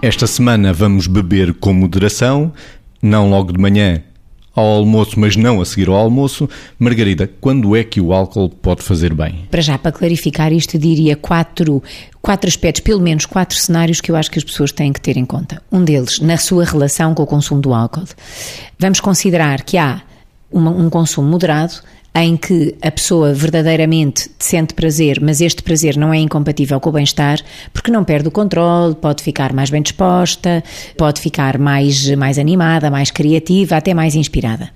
Esta semana vamos beber com moderação, não logo de manhã ao almoço, mas não a seguir ao almoço. Margarida, quando é que o álcool pode fazer bem? Para já, para clarificar isto, diria quatro, quatro aspectos, pelo menos quatro cenários que eu acho que as pessoas têm que ter em conta. Um deles, na sua relação com o consumo do álcool. Vamos considerar que há uma, um consumo moderado, em que a pessoa verdadeiramente sente prazer, mas este prazer não é incompatível com o bem-estar, porque não perde o controle, pode ficar mais bem disposta, pode ficar mais, mais animada, mais criativa, até mais inspirada.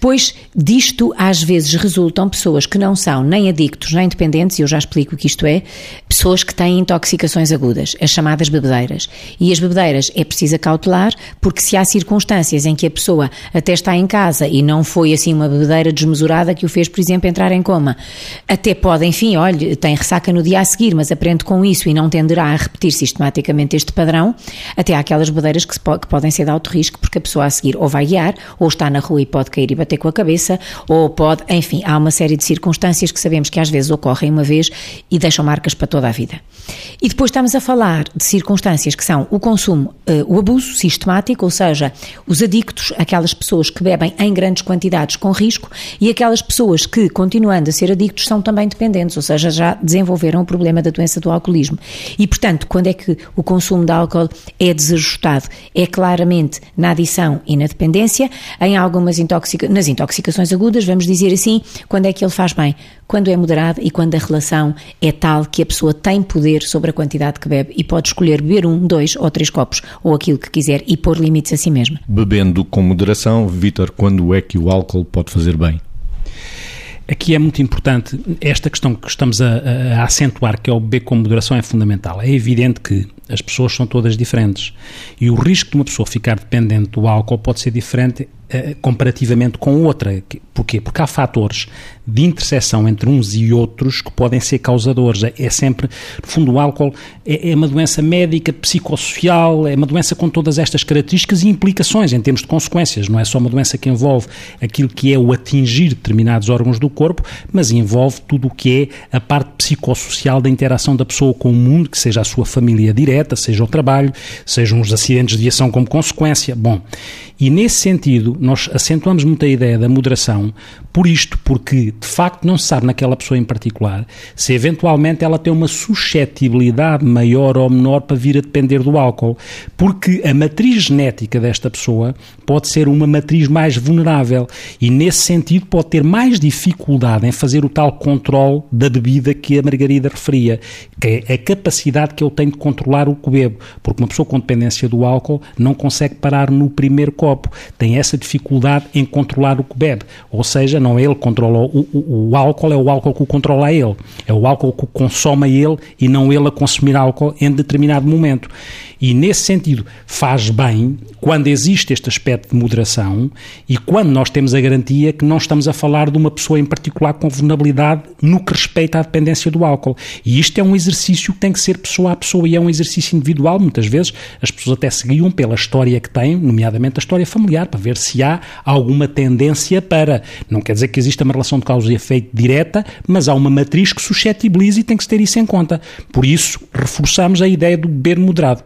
Depois disto, às vezes resultam pessoas que não são nem adictos nem dependentes, e eu já explico o que isto é, pessoas que têm intoxicações agudas, as chamadas bebedeiras. E as bebedeiras é preciso cautelar, porque se há circunstâncias em que a pessoa até está em casa e não foi assim uma bebedeira desmesurada que o fez, por exemplo, entrar em coma, até pode, enfim, olha, tem ressaca no dia a seguir, mas aprende com isso e não tenderá a repetir sistematicamente este padrão, até há aquelas bebedeiras que, que podem ser de alto risco, porque a pessoa a seguir ou vai guiar, ou está na rua e pode cair e bater bater com a cabeça, ou pode, enfim, há uma série de circunstâncias que sabemos que às vezes ocorrem uma vez e deixam marcas para toda a vida. E depois estamos a falar de circunstâncias que são o consumo, eh, o abuso sistemático, ou seja, os adictos, aquelas pessoas que bebem em grandes quantidades com risco, e aquelas pessoas que, continuando a ser adictos, são também dependentes, ou seja, já desenvolveram o problema da doença do alcoolismo. E, portanto, quando é que o consumo de álcool é desajustado? É claramente na adição e na dependência, em algumas intoxicações nas intoxicações agudas, vamos dizer assim, quando é que ele faz bem? Quando é moderado e quando a relação é tal que a pessoa tem poder sobre a quantidade que bebe e pode escolher beber um, dois ou três copos ou aquilo que quiser e pôr limites a si mesma. Bebendo com moderação, Vítor, quando é que o álcool pode fazer bem? Aqui é muito importante esta questão que estamos a, a, acentuar, que é o beber com moderação, é fundamental. É evidente que as pessoas são todas diferentes e o risco de uma pessoa ficar dependente do álcool pode ser diferente eh, comparativamente com outra. Porquê? Porque há fatores de interseção entre uns e outros que podem ser causadores. É, é sempre, no fundo, o álcool é, é, uma doença médica, psicossocial, é uma doença com todas estas características e implicações em termos de consequências. Não é só uma doença que envolve aquilo que é o atingir determinados órgãos do corpo, mas envolve tudo o que é a parte psicossocial da interação da pessoa com o mundo, que seja a sua família direta, seja o trabalho, sejam os acidentes de viação como consequência. Bom, e nesse sentido, nós acentuamos muito a ideia da moderação, por isto, porque de facto não se sabe naquela pessoa em particular se eventualmente ela tem uma suscetibilidade maior ou menor para vir a depender do álcool, porque a matriz genética desta pessoa pode ser uma matriz mais vulnerável e nesse sentido pode ter mais dificuldade em fazer o tal controle da bebida que a Margarida referia, que é a capacidade que eu tenho de controlar o que bebo, porque uma pessoa com dependência do álcool não consegue parar no primeiro copo tem essa dificuldade em controlar o que bebe. Ou seja, não é ele que controla o, o, o álcool, é o álcool que o controla a ele. É o álcool que o consome a ele e não ele a consumir álcool em determinado momento. E nesse sentido, faz bem quando existe este aspecto de moderação e quando nós temos a garantia que não estamos a falar de uma pessoa em particular com vulnerabilidade no que respeita à dependência do álcool. E isto é um exercício que tem que ser pessoa a pessoa e é um exercício individual. Muitas vezes as pessoas até seguiam pela história que têm, nomeadamente a história familiar, para ver se há alguma tendência para. Não quer dizer que exista uma relação de causa e efeito direta, mas há uma matriz que suscetibiliza e tem que se ter isso em conta. Por isso, reforçamos a ideia do beber moderado.